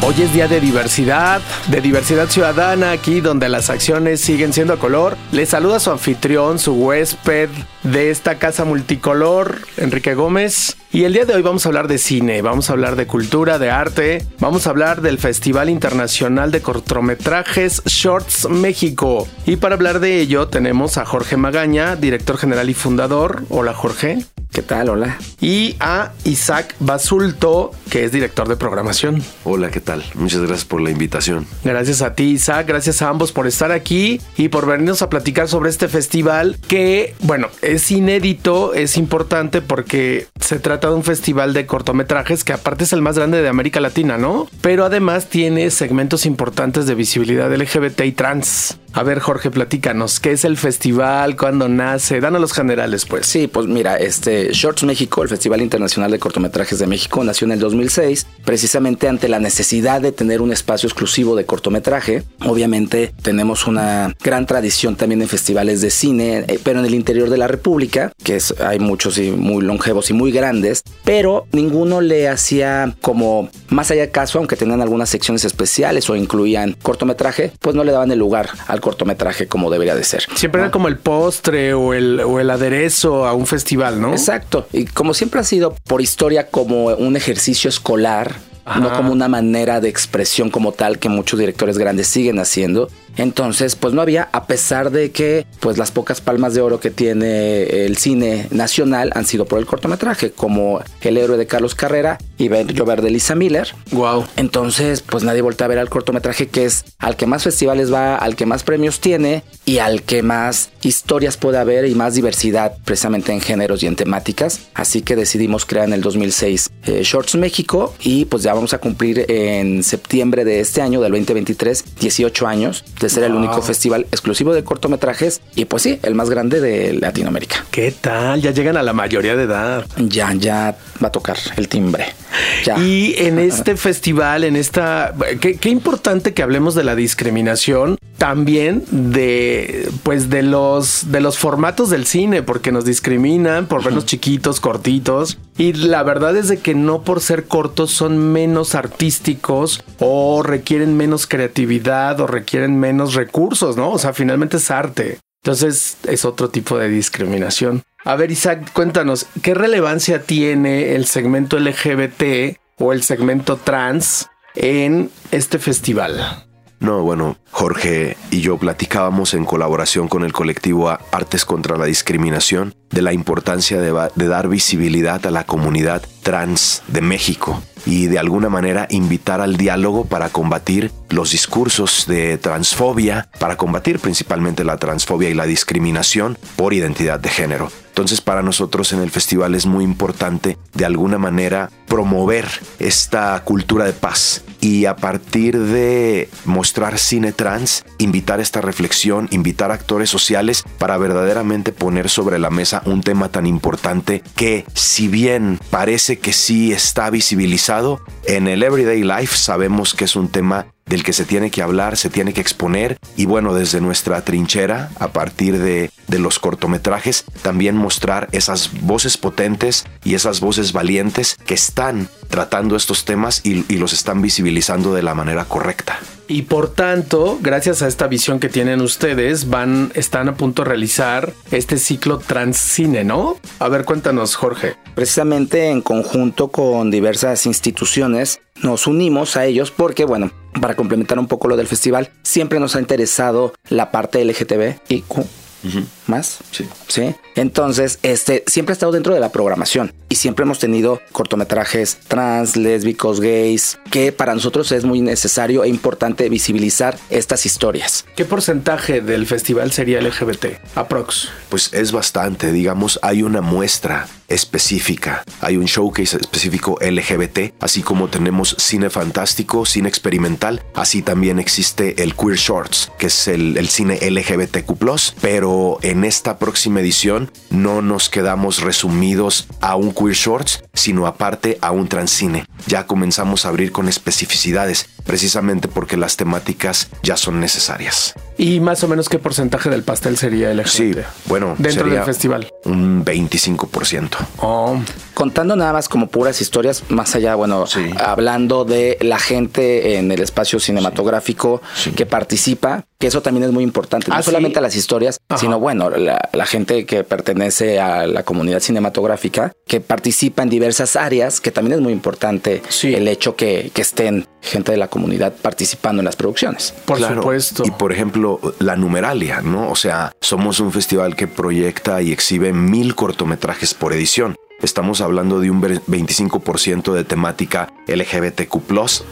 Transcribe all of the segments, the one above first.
Hoy es día de diversidad, de diversidad ciudadana, aquí donde las acciones siguen siendo a color. Les saluda su anfitrión, su huésped de esta casa multicolor, Enrique Gómez. Y el día de hoy vamos a hablar de cine, vamos a hablar de cultura, de arte, vamos a hablar del Festival Internacional de Cortometrajes Shorts México. Y para hablar de ello tenemos a Jorge Magaña, director general y fundador. Hola Jorge. ¿Qué tal? Hola. Y a Isaac Basulto, que es director de programación. Hola, ¿qué tal? Muchas gracias por la invitación. Gracias a ti, Isaac. Gracias a ambos por estar aquí y por venirnos a platicar sobre este festival que, bueno, es inédito, es importante porque se trata de un festival de cortometrajes que aparte es el más grande de América Latina, ¿no? Pero además tiene segmentos importantes de visibilidad LGBT y trans. A ver, Jorge, platícanos, ¿qué es el festival? ¿Cuándo nace? Danos los generales, pues. Sí, pues mira, este Shorts México, el Festival Internacional de Cortometrajes de México, nació en el 2006, precisamente ante la necesidad de tener un espacio exclusivo de cortometraje. Obviamente tenemos una gran tradición también en festivales de cine, eh, pero en el interior de la República, que hay muchos y muy longevos y muy grandes, pero ninguno le hacía como más allá de caso, aunque tenían algunas secciones especiales o incluían cortometraje, pues no le daban el lugar al cortometraje como debería de ser. Siempre era como el postre o el, o el aderezo a un festival, ¿no? Exacto. Y como siempre ha sido por historia como un ejercicio escolar, no como una manera de expresión como tal que muchos directores grandes siguen haciendo. Entonces, pues no había, a pesar de que pues las pocas palmas de oro que tiene el cine nacional han sido por el cortometraje, como El héroe de Carlos Carrera y Llover de Lisa Miller. Wow. Entonces, pues nadie voltea a ver al cortometraje que es al que más festivales va, al que más premios tiene y al que más historias puede haber y más diversidad precisamente en géneros y en temáticas. Así que decidimos crear en el 2006 eh, Shorts México y pues ya vamos a cumplir en septiembre de este año, del 2023, 18 años de ser el único festival exclusivo de cortometrajes y pues sí, el más grande de Latinoamérica. ¿Qué tal? Ya llegan a la mayoría de edad. Ya, ya va a tocar el timbre. Ya. Y en este festival, en esta, qué, qué importante que hablemos de la discriminación, también de, pues de los, de los formatos del cine, porque nos discriminan por vernos chiquitos, cortitos. Y la verdad es de que no por ser cortos son menos artísticos o requieren menos creatividad o requieren menos recursos, ¿no? O sea, finalmente es arte. Entonces es otro tipo de discriminación. A ver, Isaac, cuéntanos, ¿qué relevancia tiene el segmento LGBT o el segmento trans en este festival? No, bueno, Jorge y yo platicábamos en colaboración con el colectivo Artes contra la Discriminación de la importancia de, dar visibilidad a la comunidad trans de México y de alguna manera invitar al diálogo para combatir los discursos de transfobia, para combatir principalmente la transfobia y la discriminación por identidad de género. Entonces para nosotros en el festival es muy importante de alguna manera promover esta cultura de paz. Y a partir de mostrar cine trans, invitar esta reflexión, invitar actores sociales para verdaderamente poner sobre la mesa un tema tan importante que si bien parece que sí está visibilizado, en el everyday life sabemos que es un tema del que se tiene que hablar, se tiene que exponer. Y bueno, desde nuestra trinchera, a partir de, de, los cortometrajes, también mostrar esas voces potentes y esas voces valientes que están tratando estos temas y, y los están visibilizando de la manera correcta. Y por tanto, gracias a esta visión que tienen ustedes, van, están a punto de realizar este ciclo transcine, ¿no? A ver, cuéntanos, Jorge. Precisamente en conjunto con diversas instituciones, nos unimos a ellos porque, bueno, para complementar un poco lo del festival, siempre nos ha interesado la parte LGTB y Uh -huh. ¿Más? Sí. Sí. Entonces, este siempre ha estado dentro de la programación y siempre hemos tenido cortometrajes trans, lésbicos, gays, que para nosotros es muy necesario e importante visibilizar estas historias. ¿Qué porcentaje del festival sería LGBT? Aprox. Pues es bastante, digamos, hay una muestra específica, hay un showcase específico LGBT, así como tenemos cine fantástico, cine experimental, así también existe el Queer Shorts, que es el, el cine LGBTQ, pero en en esta próxima edición no nos quedamos resumidos a un queer shorts, sino aparte a un transcine. Ya comenzamos a abrir con especificidades, precisamente porque las temáticas ya son necesarias. ¿Y más o menos qué porcentaje del pastel sería el Sí, bueno, dentro sería del festival? Un 25%. Oh, Contando nada más como puras historias, más allá, bueno, Sí. hablando de la gente en el espacio cinematográfico Sí. que participa, que eso también es muy importante. No Ah, sí. solamente las historias, Ajá. sino bueno, la, la gente que pertenece a la comunidad cinematográfica, que participa en diversas áreas, que también es muy importante Sí. el hecho que, que estén gente de la comunidad participando en las producciones. por Claro. supuesto. Y por ejemplo, la numeralia, ¿no? O sea, somos un festival que proyecta y exhibe mil cortometrajes por edición. Estamos hablando de un ver- 25% de temática LGBTQ,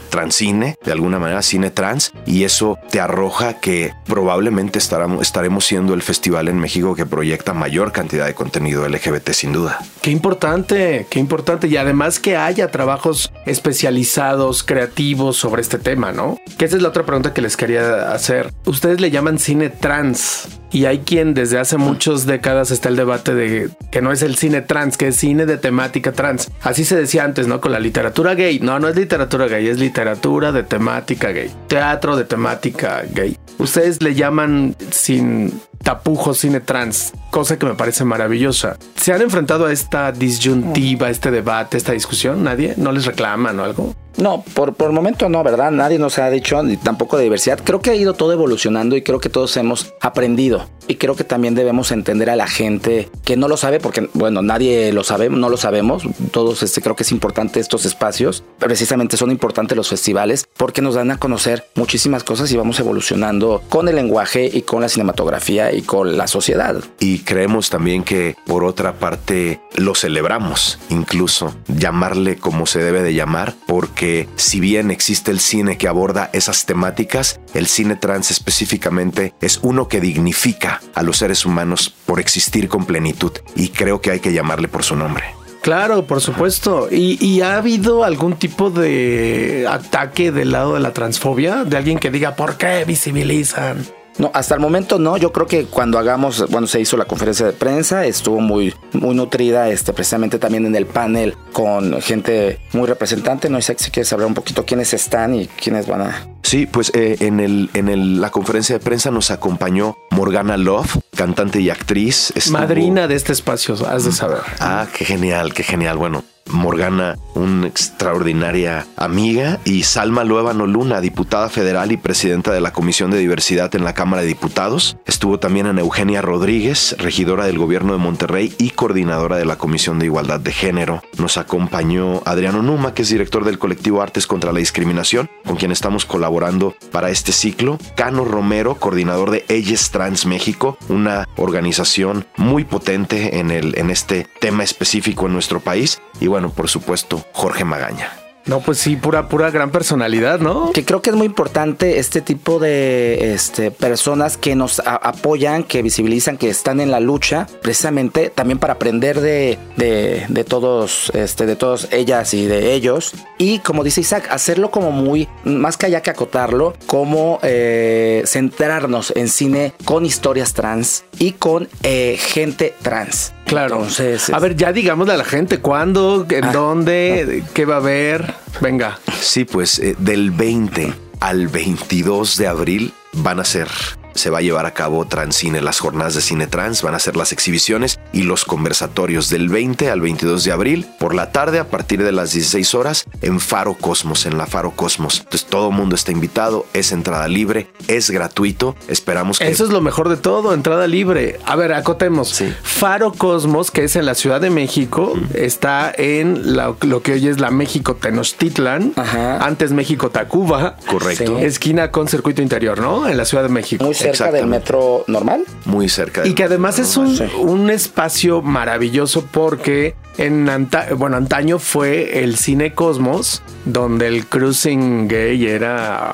transcine, de alguna manera cine trans, y eso te arroja que probablemente estaremos siendo el festival en México que proyecta mayor cantidad de contenido LGBT sin duda. Qué importante, qué importante. Y además que haya trabajos especializados, creativos sobre este tema, ¿no? Que esa es la otra pregunta que les quería hacer. Ustedes le llaman cine trans. Y hay quien desde hace muchas décadas está el debate de que no es el cine trans, que es cine de temática trans. Así se decía antes, ¿no? Con la literatura gay. No, no es literatura gay, es literatura de temática gay. Teatro de temática gay. Ustedes le llaman sin tapujos cine trans, cosa que me parece maravillosa. ¿Se han enfrentado a esta disyuntiva, este debate, esta discusión? ¿Nadie? ¿No les reclaman o algo? No, por, por el momento no, ¿verdad? Nadie nos ha dicho, ni tampoco de diversidad. Creo que ha ido todo evolucionando y creo que todos hemos aprendido. Y creo que también debemos entender a la gente que no lo sabe, porque, bueno, nadie lo sabe, no lo sabemos. Todos este, creo que es importante estos espacios. Precisamente son importantes los festivales porque nos dan a conocer muchísimas cosas y vamos evolucionando con el lenguaje y con la cinematografía y con la sociedad. Y creemos también que por otra parte lo celebramos, incluso llamarle como se debe de llamar, porque si bien existe el cine que aborda esas temáticas, el cine trans específicamente es uno que dignifica a los seres humanos por existir con plenitud y creo que hay que llamarle por su nombre. Claro, por supuesto. ¿Y, y ha habido algún tipo de ataque del lado de la transfobia? De alguien que diga, ¿por qué visibilizan? No, hasta el momento no. Yo creo que cuando hagamos, bueno, se hizo la conferencia de prensa, estuvo muy, muy nutrida, este, precisamente también en el panel con gente muy representante. No sé si quieres hablar un poquito quiénes están y quiénes van a. Sí, pues eh, en, el, en el- la conferencia de prensa nos acompañó Morgana Love, cantante y actriz. Estuvo- Madrina de este espacio, has de saber. Ah, qué genial, qué genial. Bueno, Morgana, una extraordinaria amiga, y Salma Luevano Luna, diputada federal y presidenta de la Comisión de Diversidad en la Cámara de Diputados. Estuvo también en Eugenia Rodríguez, regidora del gobierno de Monterrey y coordinadora de la Comisión de Igualdad de Género. Nos acompañó Adriano Numa, que es director del colectivo Artes contra la Discriminación, con quien estamos colaborando para este ciclo. Cano Romero, coordinador de Ellas Trans México, una organización muy potente en, el, en este tema específico en nuestro país. Y bueno, por supuesto, Jorge Magaña. No, pues sí, pura, pura gran personalidad, ¿no? Que creo que es muy importante este tipo de este, personas que nos a- apoyan, que visibilizan, que están en la lucha, precisamente también para aprender de, de, de todos, este, de todas ellas y de ellos. Y como dice Isaac, hacerlo como muy, más que allá que acotarlo, como eh, centrarnos en cine con historias trans y con eh, gente trans. Claro. Entonces, a ver, ya digámosle a la gente cuándo, en Ah. dónde, qué va a haber. Venga. Sí, pues eh, del 20 al 22 de abril van a ser, se va a llevar a cabo Transcine, las jornadas de cine trans, van a ser las exhibiciones y los conversatorios del 20 al 22 de abril por la tarde a partir de las 16 horas en Faro Cosmos, en la Faro Cosmos. Entonces todo el mundo está invitado, es entrada libre, es gratuito, esperamos que... Eso es lo mejor de todo, entrada libre. A ver, acotemos. Sí. Faro Cosmos, que es en la Ciudad de México, está en la- lo que hoy es la México Tenochtitlan, Ajá. antes México Tacuba. Correcto. Sí. Esquina con circuito interior, ¿no? En la Ciudad de México. muy cerca del metro normal. Muy cerca. Y que además es un, Sí. un espacio maravilloso porque en anta- bueno, antaño fue el cine Cosmos, donde el cruising gay era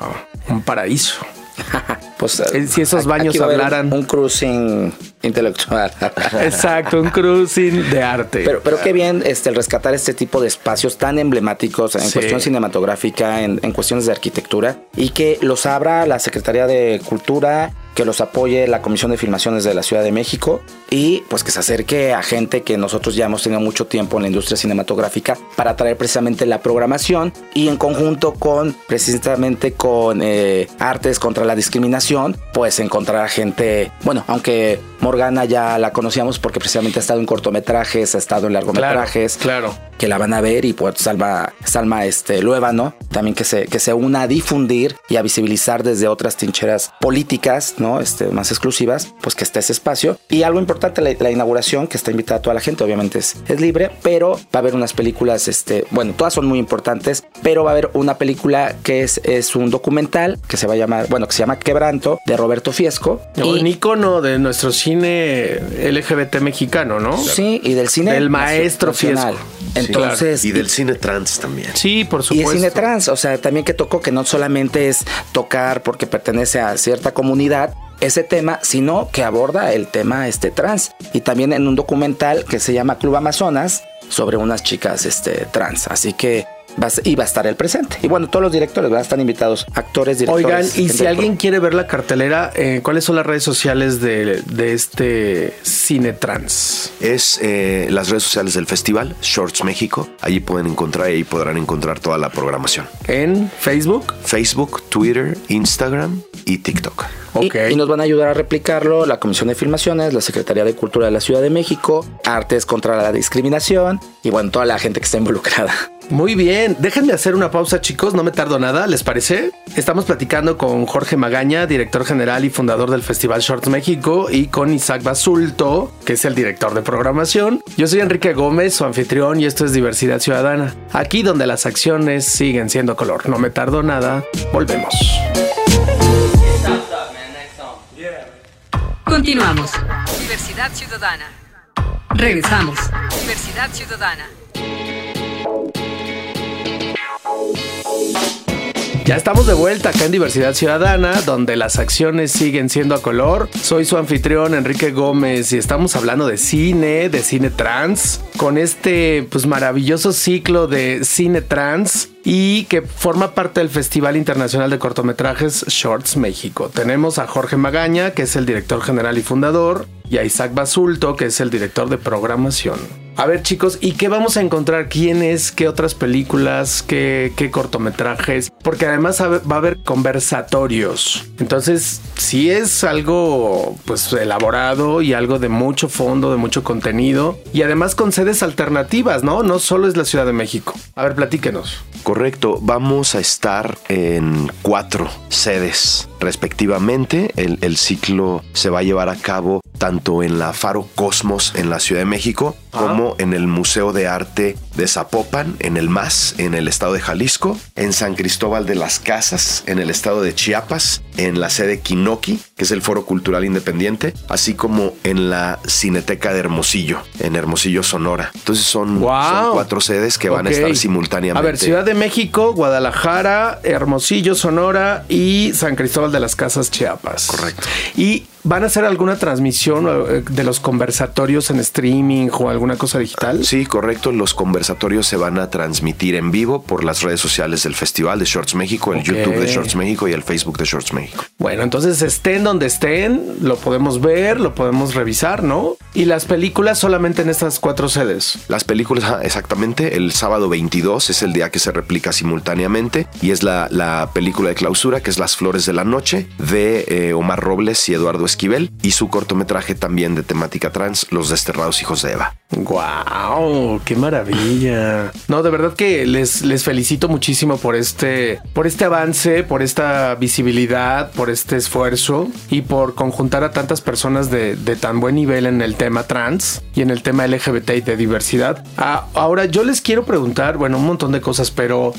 un paraíso. Pues, Eh, si esos aquí baños va a haber hablaran. Un, un cruising intelectual. Exacto, un cruising de arte. Pero, pero qué bien este, el rescatar este tipo de espacios tan emblemáticos en Sí. cuestión cinematográfica, en, en cuestiones de arquitectura, y que los abra la Secretaría de Cultura que los apoye la Comisión de Filmaciones de la Ciudad de México y pues que se acerque a gente que nosotros ya hemos tenido mucho tiempo en la industria cinematográfica para traer precisamente la programación y en conjunto con precisamente con eh, Artes contra la Discriminación, pues encontrar a gente, bueno, aunque Morgana ya la conocíamos porque precisamente ha estado en cortometrajes, ha estado en largometrajes. Claro. Que la van a ver y pues Salma, Salma este, ¿no? también que se, que se una a difundir y a visibilizar desde otras trincheras políticas, ¿no? Este, más exclusivas, pues que esté ese espacio. Y algo importante, la, inauguración, que está invitada a toda la gente, obviamente es, es libre, pero va a haber unas películas, este, bueno, todas son muy importantes, pero va a haber una película que es, es un documental que se va a llamar, bueno, que se llama Quebranto, de Roberto Fiesco. Un icono de nuestro cine LGBT mexicano, ¿no? Sí, y del cine. Del maestro Fiesco. Entonces. Y del cine trans también. Sí, por supuesto. Y el cine trans, o sea, también que tocó que no solamente es tocar porque pertenece a cierta comunidad, ese tema, sino que aborda el tema este trans. Y también en un documental que se llama Club Amazonas sobre unas chicas este, trans. Así que y va a estar el presente. Y bueno, todos los directores van a estar invitados, actores, directores. Oigan, y si alguien quiere ver la cartelera, eh, ¿cuáles son las redes sociales de, este cine trans? Es eh, las redes sociales del festival, Shorts México. Allí pueden encontrar y ahí podrán encontrar toda la programación. ¿En Facebook? Facebook, Twitter, Instagram y TikTok. Y, nos van a ayudar a replicarlo la Comisión de Filmaciones, la Secretaría de Cultura de la Ciudad de México, Artes contra la Discriminación y bueno, toda la gente que está involucrada. Muy bien, déjenme hacer una pausa chicos, no me tardo nada, ¿les parece? Estamos platicando con Jorge Magaña, director general y fundador del Festival Shorts México, y con Isaac Basulto, que es el director de programación. Yo soy Enrique Gómez, su anfitrión, y esto es Diversidad Ciudadana, aquí donde las acciones siguen siendo color. No me tardo nada, volvemos. Continuamos. Diversidad Ciudadana. Regresamos. Diversidad Ciudadana. Ya estamos de vuelta acá en Diversidad Ciudadana, donde las acciones siguen siendo a color. Soy su anfitrión Enrique Gómez y estamos hablando de cine, de cine trans, con este pues maravilloso ciclo de cine trans y que forma parte del Festival Internacional de Cortometrajes Shorts México. Tenemos a Jorge Magaña, que es el director general y fundador, y a Isaac Basulto, que es el director de programación. A ver chicos, ¿y qué vamos a encontrar? ¿Quién es? ¿Qué otras películas? ¿Qué, qué cortometrajes? Porque además va a haber conversatorios. Entonces, sí es algo pues elaborado y algo de mucho fondo, de mucho contenido. Y además con sedes alternativas, ¿no? No solo es la Ciudad de México. A ver, platíquenos. Correcto, vamos a estar en cuatro sedes respectivamente. El, el, ciclo se va a llevar a cabo tanto en la Faro Cosmos en la Ciudad de México como en el Museo de Arte de Zapopan, en el MAS, en el estado de Jalisco, en San Cristóbal de las Casas, en el estado de Chiapas, en la sede Quinoqui, que es el Foro Cultural Independiente, así como en la Cineteca de Hermosillo, en Hermosillo, Sonora. Entonces son, cuatro sedes que van a estar simultáneamente. A ver, Ciudad de México, Guadalajara, Hermosillo, Sonora y San Cristóbal de las Casas, Chiapas. Correcto. Y ¿Van a hacer alguna transmisión eh, de los conversatorios en streaming o alguna cosa digital? Sí, correcto. Los conversatorios se van a transmitir en vivo por las redes sociales del Festival de Shorts México, el YouTube de Shorts México y el Facebook de Shorts México. Bueno, entonces estén donde estén, lo podemos ver, lo podemos revisar, ¿no? Y las películas solamente en estas cuatro sedes. Las películas, exactamente. El sábado 22 es el día que se replica simultáneamente y es la, la película de clausura que es Las Flores de la Noche de eh, Omar Robles y Eduardo Esquivel y su cortometraje también de temática trans, Los Desterrados Hijos de Eva. ¡Guau! ¡Qué maravilla! No, de verdad que les, les felicito muchísimo por este, por este avance, por esta visibilidad, por este esfuerzo y por conjuntar a tantas personas de, tan buen nivel en el tema trans y en el tema LGBT y de diversidad. Ah, ahora, yo les quiero preguntar, bueno, un montón de cosas, pero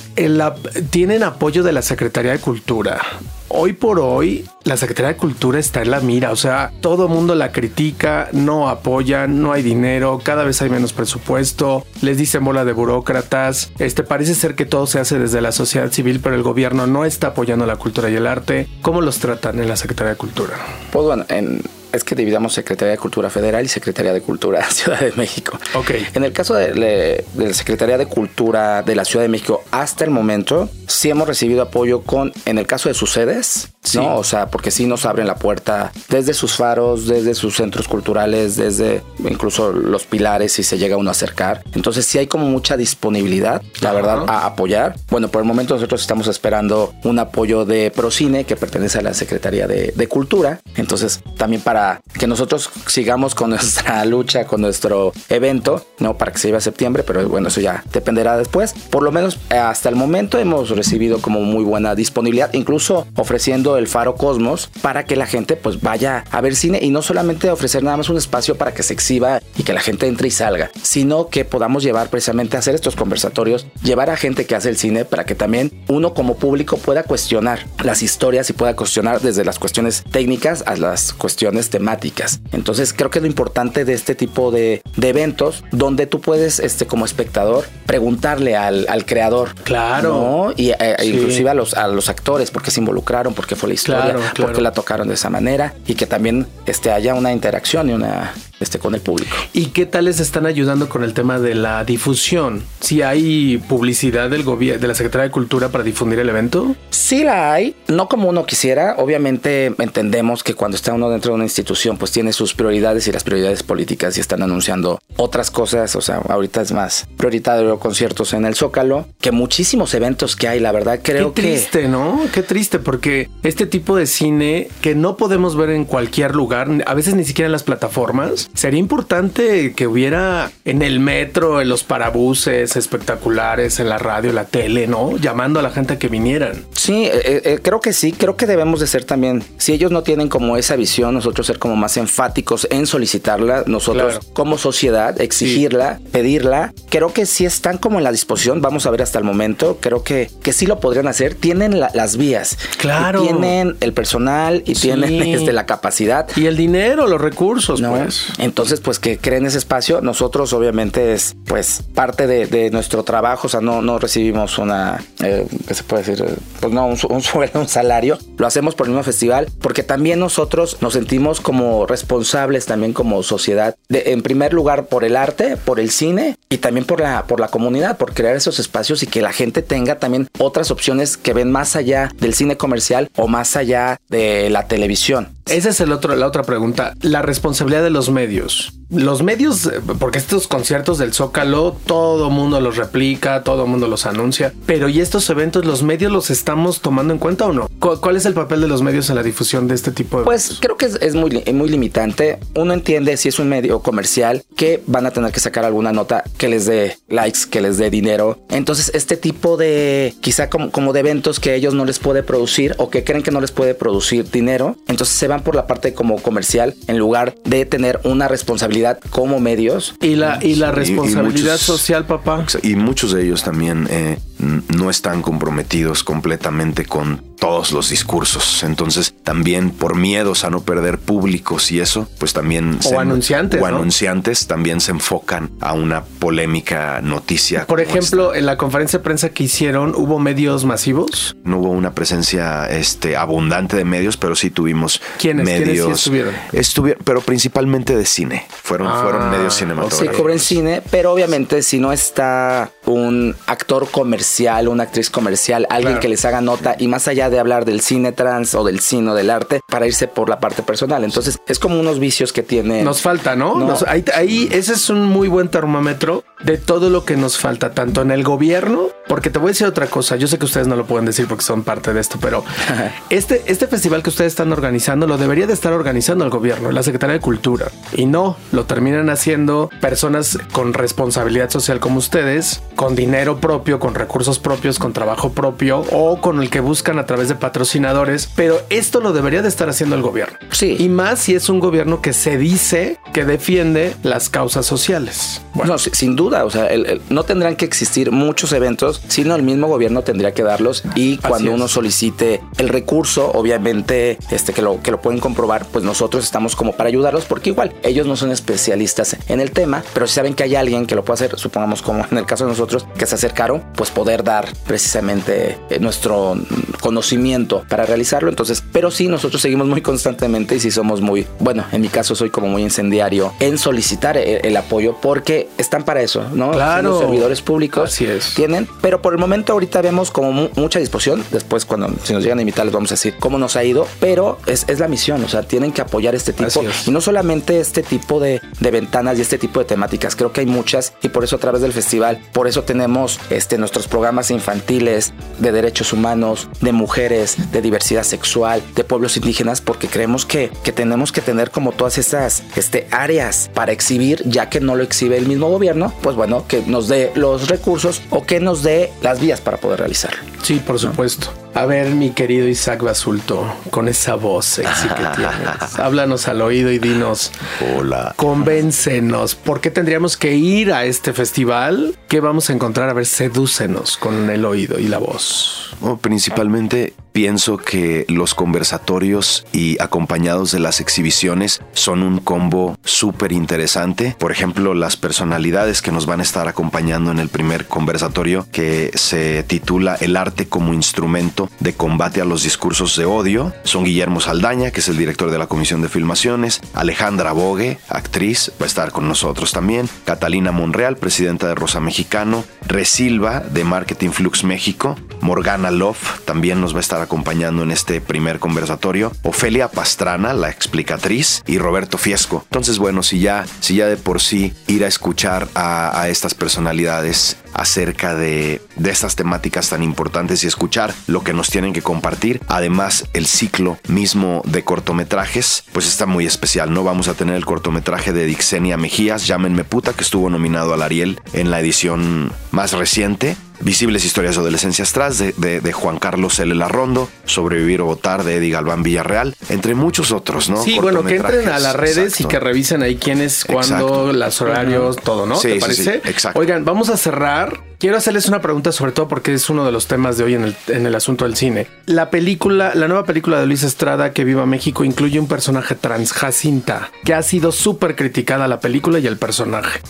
¿tienen apoyo de la Secretaría de Cultura? Hoy por hoy la Secretaría de Cultura está en la mira, o sea, todo mundo la critica, no apoyan, no hay dinero, cada vez hay menos presupuesto, les dicen bola de burócratas, este parece ser que todo se hace desde la sociedad civil, pero el gobierno no está apoyando la cultura y el arte. ¿Cómo los tratan en la Secretaría de Cultura? Pues bueno, en es que dividamos Secretaría de Cultura Federal y Secretaría de Cultura Ciudad de México. Ok. En el caso de, la Secretaría de Cultura de la Ciudad de México, hasta el momento sí hemos recibido apoyo con, en el caso de sus sedes, ¿no? O sea, porque sí nos abren la puerta desde sus faros, desde sus centros culturales, desde incluso los pilares si se llega uno a acercar. Entonces sí hay como mucha disponibilidad, la verdad, a apoyar. Bueno, por el momento nosotros estamos esperando un apoyo de Procine que pertenece a la Secretaría de, de Cultura. Entonces también para que nosotros sigamos con nuestra lucha, con nuestro evento, no para que se lleve a septiembre, pero bueno, eso ya dependerá después. Por lo menos eh, hasta el momento hemos recibido como muy buena disponibilidad, incluso ofreciendo el Faro Cosmos para que la gente pues vaya a ver cine y no solamente ofrecer nada más un espacio para que se exhiba y que la gente entre y salga, sino que podamos llevar precisamente a hacer estos conversatorios, llevar a gente que hace el cine para que también uno como público pueda cuestionar las historias y pueda cuestionar desde las cuestiones técnicas a las cuestiones temáticas. Entonces creo que es lo importante de este tipo de, de eventos donde tú puedes este como espectador preguntarle al, al creador. Claro. Y eh, inclusive a los, a los actores, por qué se involucraron, por qué fue la historia, Claro, por claro. qué la tocaron de esa manera y que también este, haya una interacción y una este, con el público. ¿Y qué tal les están ayudando con el tema de la difusión? Si hay publicidad del gobierno, de la Secretaría de Cultura para difundir el evento. Sí la hay, no como uno quisiera. Obviamente entendemos que cuando está uno dentro de una institución, pues tiene sus prioridades y las prioridades políticas y están anunciando otras cosas. O sea, ahorita es más prioritario conciertos en el Zócalo que muchísimos eventos que hay. La verdad creo Qué triste, ¿no? Qué triste, porque este tipo de cine que no podemos ver en cualquier lugar, a veces ni siquiera en las plataformas, sería importante que hubiera en el metro, en los parabuses espectaculares, en la radio, la tele, ¿no? Llamando a la gente a que vinieran. sí, eh, eh, creo que sí. Creo que debemos de ser también. Si ellos no tienen como esa visión, nosotros ser como más enfáticos en solicitarla. Nosotros Claro. como sociedad exigirla, pedirla. Creo que sí están como en la disposición. Vamos a ver hasta el momento. Creo que que sí lo podrían hacer. Tienen la- las vías. Claro. Y tienen el personal y Sí. tienen este, la capacidad. Y el dinero, los recursos, ¿no? pues. Entonces, pues que creen ese espacio, nosotros obviamente es pues parte de, nuestro trabajo, o sea, no, no recibimos una, eh, ¿qué se puede decir? Pues no, un sueldo, un salario, lo hacemos por el mismo festival, porque también nosotros nos sentimos como responsables también como sociedad, de, en primer lugar por el arte, por el cine y también por la, por la comunidad, por crear esos espacios y que la gente tenga también otras opciones que ven más allá del cine comercial o más allá de la televisión. Esa es el otro, la otra pregunta. La responsabilidad de los medios. Los medios, porque estos conciertos del Zócalo, todo mundo los replica, todo mundo los anuncia, pero ¿y estos eventos los medios los estamos tomando en cuenta o no? ¿Cu- ¿Cuál es el papel de los medios en la difusión de este tipo de Pues eventos? creo que es, es muy, li- muy limitante. Uno entiende si es un medio comercial que van a tener que sacar alguna nota que les dé likes, que les dé dinero. Entonces, este tipo de quizá como, como de eventos que ellos no les puede producir o que creen que no les puede producir dinero, entonces se van por la parte como comercial en lugar de tener una responsabilidad como medios. Y la, y la Sí, y- y responsabilidad muchos- social, papá. Y muchos de ellos también eh, no están comprometidos completamente con todos los discursos. Entonces, también por miedos a no perder públicos y eso, pues también... O anunciantes, O ¿no? anunciantes también se enfocan a una polémica noticia. Por ejemplo, en la conferencia de prensa que hicieron, ¿hubo medios masivos? no hubo una presencia este, abundante de medios, pero sí tuvimos ¿Quiénes? ¿Quiénes sí medios. estuvieron? Estuvieron, pero principalmente de cine. Fueron, Ah, fueron medios Se cinematográficos. cobra en cine, pero obviamente si no está un actor comercial, una actriz comercial, alguien Claro. que les haga nota y más allá de hablar del cine trans o del cine o del arte, para irse por la parte personal. Entonces es como unos vicios que tiene. Nos falta, ¿no? No. Nos- ahí, ahí ese es un muy buen termómetro de todo lo que nos falta, tanto en el gobierno, porque te voy a decir otra cosa, yo sé que ustedes no lo pueden decir porque son parte de esto, pero este, este festival que ustedes están organizando lo debería de estar organizando el gobierno, la Secretaría de Cultura, y no, lo terminan haciendo personas con responsabilidad social como ustedes, con dinero propio, con recursos propios, con trabajo propio o con el que buscan a través de patrocinadores, pero esto lo debería de estar haciendo el gobierno. Sí. Y más si es un gobierno que se dice que defiende las causas sociales. No, si- sin duda, o sea, el- el- no tendrán que existir muchos eventos, sino el mismo gobierno tendría que darlos y cuando uno solicite el recurso, obviamente, este que lo que lo pueden comprobar, pues nosotros estamos como para ayudarlos porque igual ellos no son especialistas en el tema, pero si saben que hay alguien que lo puede hacer, supongamos como en el caso de nosotros que se acercaron, pues poder dar precisamente eh, nuestro conocimiento para realizarlo. Entonces, pero sí nosotros seguimos muy constantemente y sí somos muy, bueno, en mi caso soy como muy incendiario en solicitar el, el apoyo porque están para eso, ¿no? Claro. Los servidores públicos Así es. tienen, pero Pero por el momento ahorita vemos como mucha disposición. Después cuando si nos llegan a invitar les vamos a decir cómo nos ha ido. Pero es, es la misión, o sea, tienen que apoyar este tipo. Y no solamente este tipo de, de ventanas y este tipo de temáticas. Creo que hay muchas y por eso a través del festival, por eso tenemos este, nuestros programas infantiles de derechos humanos, de mujeres, de diversidad sexual, de pueblos indígenas, porque creemos que, que tenemos que tener como todas esas este, áreas para exhibir, ya que no lo exhibe el mismo gobierno, pues bueno, que nos dé los recursos o que nos dé las vías para poder realizarlo. Sí, por supuesto. A ver, mi querido Isaac Basulto, con esa voz sexy que tienes, háblanos al oído y dinos. Hola. Convéncenos. ¿Por qué tendríamos que ir a este festival? ¿Qué vamos a encontrar? A ver, sedúcenos con el oído y la voz. principalmente pienso que los conversatorios y acompañados de las exhibiciones son un combo súper interesante. Por ejemplo, las personalidades que nos van a estar acompañando en el primer conversatorio que se titula El arte como instrumento de combate a los discursos de odio son Guillermo Saldaña, que es el director de la Comisión de Filmaciones, Alejandra Bogue, actriz, va a estar con nosotros también, Catalina Monreal, presidenta de Rosa Mexicano, Resilva de Marketing Flux México, Morgana Love también nos va a estar acompañando en este primer conversatorio, Ofelia Pastrana, la explicatriz, y Roberto Fiesco. Entonces, bueno, si ya, si ya de por sí ir a escuchar a, a estas personalidades acerca de, de estas temáticas tan importantes y escuchar lo que nos tienen que compartir. Además, el ciclo mismo de cortometrajes, pues está muy especial, ¿no? Vamos a tener el cortometraje de Dixenia Mejías, Llámenme puta, que estuvo nominado al Ariel en la edición más reciente. Visibles historias de adolescencias tras de, Juan Carlos L. Larrondo, Sobrevivir o Votar de Eddie Galván Villarreal, entre muchos otros, ¿no? Sí, bueno, que entren a las redes y que revisen ahí quién es, cuándo, los horarios, todo, ¿no? ¿Te parece? exacto. Oigan, vamos a cerrar Quiero hacerles una pregunta sobre todo porque es uno de los temas de hoy en el, asunto del cine. La película, la nueva película de Luis Estrada que viva México incluye un personaje trans, Jacinta, que ha sido súper criticada la película y el personaje.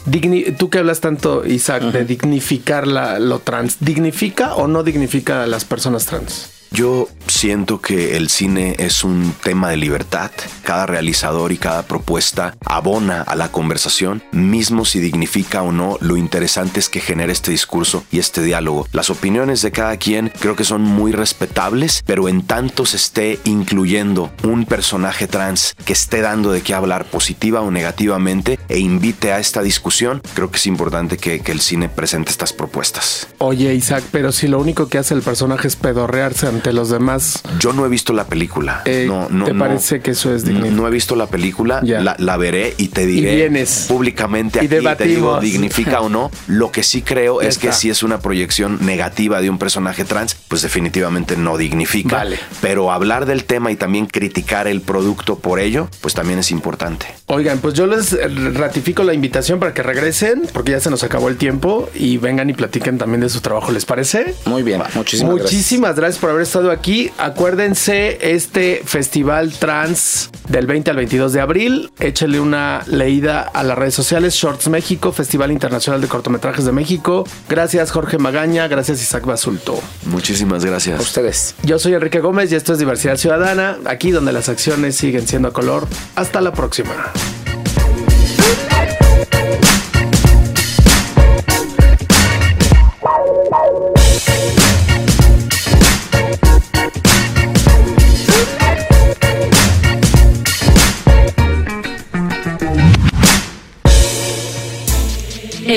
tú que hablas tanto, Isaac, de dignificar lo trans, ¿dignifica o no dignifica a las personas trans? Yo siento que el cine es un tema de libertad. Cada realizador y cada propuesta abona a la conversación, mismo si dignifica o no, lo interesante es que genere este discurso y este diálogo. Las opiniones de cada quien creo que son muy respetables, pero en tanto se esté incluyendo un personaje trans que esté dando de qué hablar positiva o negativamente e invite a esta discusión, creo que es importante que, que el cine presente estas propuestas. Oye, Isaac, pero si lo único que hace el personaje es pedorrearse ante los demás. Yo no he visto la película. Eh, no, no, ¿Te parece que eso es digno? No he visto la película, la, veré y te diré públicamente aquí y te digo, dignifica o no. Lo que sí creo es que si es una proyección negativa de un personaje trans, pues definitivamente no dignifica. Vale. Pero hablar del tema y también criticar el producto por ello, pues también es importante. Oigan, pues yo les ratifico la invitación para que regresen, porque ya se nos acabó el tiempo y vengan y platiquen también de su trabajo. ¿Les parece? Muy bien, muchísimas, muchísimas gracias por haber estado aquí. Acuérdense este festival trans del 20 al 22 de abril. Échale una leída a las redes sociales. Shorts México, Festival Internacional de Cortometrajes de México. Gracias Jorge Magaña, gracias Isaac Basulto. Muchísimas gracias. A ustedes. Yo soy Enrique Gómez y esto es Diversidad Ciudadana, aquí donde las acciones siguen siendo a color. Hasta la próxima.